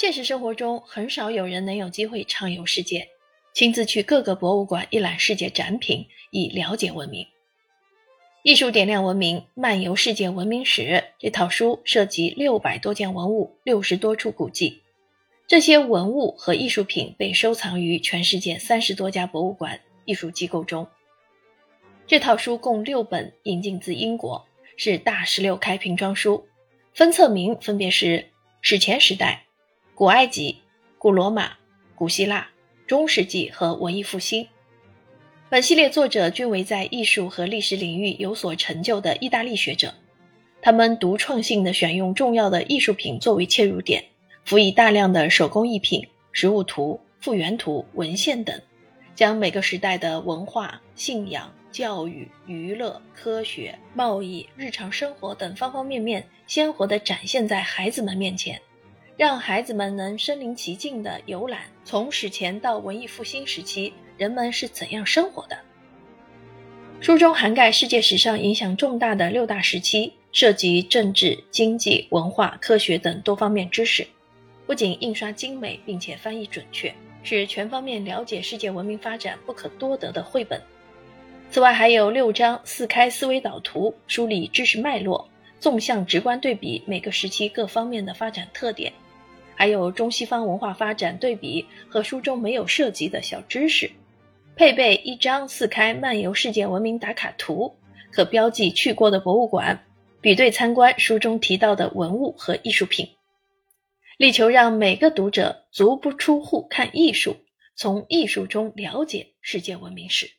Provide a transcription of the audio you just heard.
现实生活中，很少有人能有机会畅游世界，亲自去各个博物馆一览世界展品，以了解文明。《艺术点亮文明：漫游世界文明史》这套书涉及六百多件文物、六十多处古迹，这些文物和艺术品被收藏于全世界三十多家博物馆、艺术机构中。这套书共六本，引进自英国，是大十六开瓶装书，分册名分别是史前时代。古埃及、古罗马、古希腊、中世纪和文艺复兴，本系列作者均为在艺术和历史领域有所成就的意大利学者。他们独创性的选用重要的艺术品作为切入点，辅以大量的手工艺品、实物图、复原图、文献等，将每个时代的文化、信仰、教育、娱乐、科学、贸易、日常生活等方方面面，鲜活地展现在孩子们面前。让孩子们能身临其境地游览从史前到文艺复兴时期人们是怎样生活的。书中涵盖世界史上影响重大的六大时期，涉及政治、经济、文化、科学等多方面知识。不仅印刷精美，并且翻译准确，是全方面了解世界文明发展不可多得的绘本。此外，还有六张四开思维导图，梳理知识脉络，纵向直观对比每个时期各方面的发展特点。还有中西方文化发展对比和书中没有涉及的小知识，配备一张四开漫游世界文明打卡图，可标记去过的博物馆，比对参观书中提到的文物和艺术品，力求让每个读者足不出户看艺术，从艺术中了解世界文明史。